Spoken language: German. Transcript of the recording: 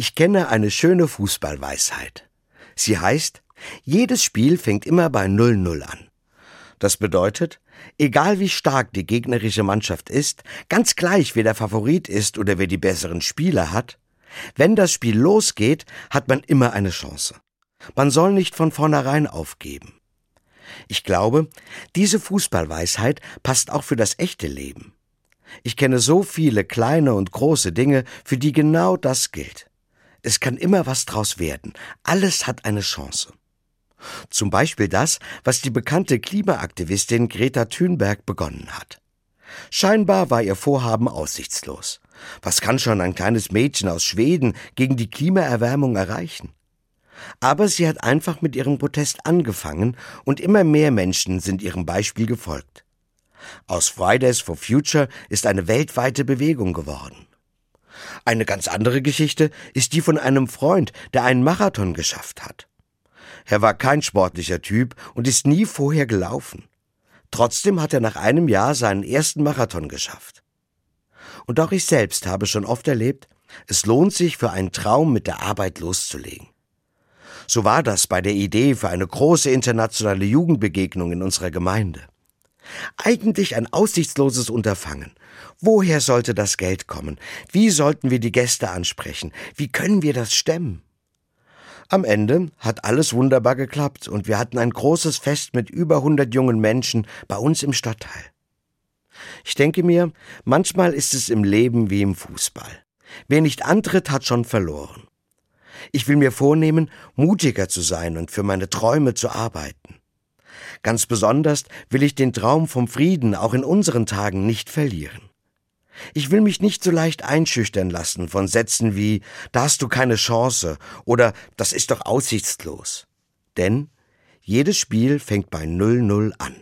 Ich kenne eine schöne Fußballweisheit. Sie heißt, jedes Spiel fängt immer bei 0-0 an. Das bedeutet, egal wie stark die gegnerische Mannschaft ist, ganz gleich wer der Favorit ist oder wer die besseren Spieler hat, wenn das Spiel losgeht, hat man immer eine Chance. Man soll nicht von vornherein aufgeben. Ich glaube, diese Fußballweisheit passt auch für das echte Leben. Ich kenne so viele kleine und große Dinge, für die genau das gilt. Es kann immer was draus werden. Alles hat eine Chance. Zum Beispiel das, was die bekannte Klimaaktivistin Greta Thunberg begonnen hat. Scheinbar war ihr Vorhaben aussichtslos. Was kann schon ein kleines Mädchen aus Schweden gegen die Klimaerwärmung erreichen? Aber sie hat einfach mit ihrem Protest angefangen und immer mehr Menschen sind ihrem Beispiel gefolgt. Aus Fridays for Future ist eine weltweite Bewegung geworden. Eine ganz andere Geschichte ist die von einem Freund, der einen Marathon geschafft hat. Er war kein sportlicher Typ und ist nie vorher gelaufen. Trotzdem hat er nach einem Jahr seinen ersten Marathon geschafft. Und auch ich selbst habe schon oft erlebt, es lohnt sich für einen Traum mit der Arbeit loszulegen. So war das bei der Idee für eine große internationale Jugendbegegnung in unserer Gemeinde. Eigentlich ein aussichtsloses Unterfangen. Woher sollte das Geld kommen? Wie sollten wir die Gäste ansprechen? Wie können wir das stemmen? Am Ende hat alles wunderbar geklappt und wir hatten ein großes Fest mit über 100 jungen Menschen bei uns im Stadtteil. Ich denke mir, manchmal ist es im Leben wie im Fußball. Wer nicht antritt, hat schon verloren. Ich will mir vornehmen, mutiger zu sein und für meine Träume zu arbeiten. Ganz besonders will ich den Traum vom Frieden auch in unseren Tagen nicht verlieren. Ich will mich nicht so leicht einschüchtern lassen von Sätzen wie da hast du keine Chance oder das ist doch aussichtslos. Denn jedes Spiel fängt bei 0-0 an.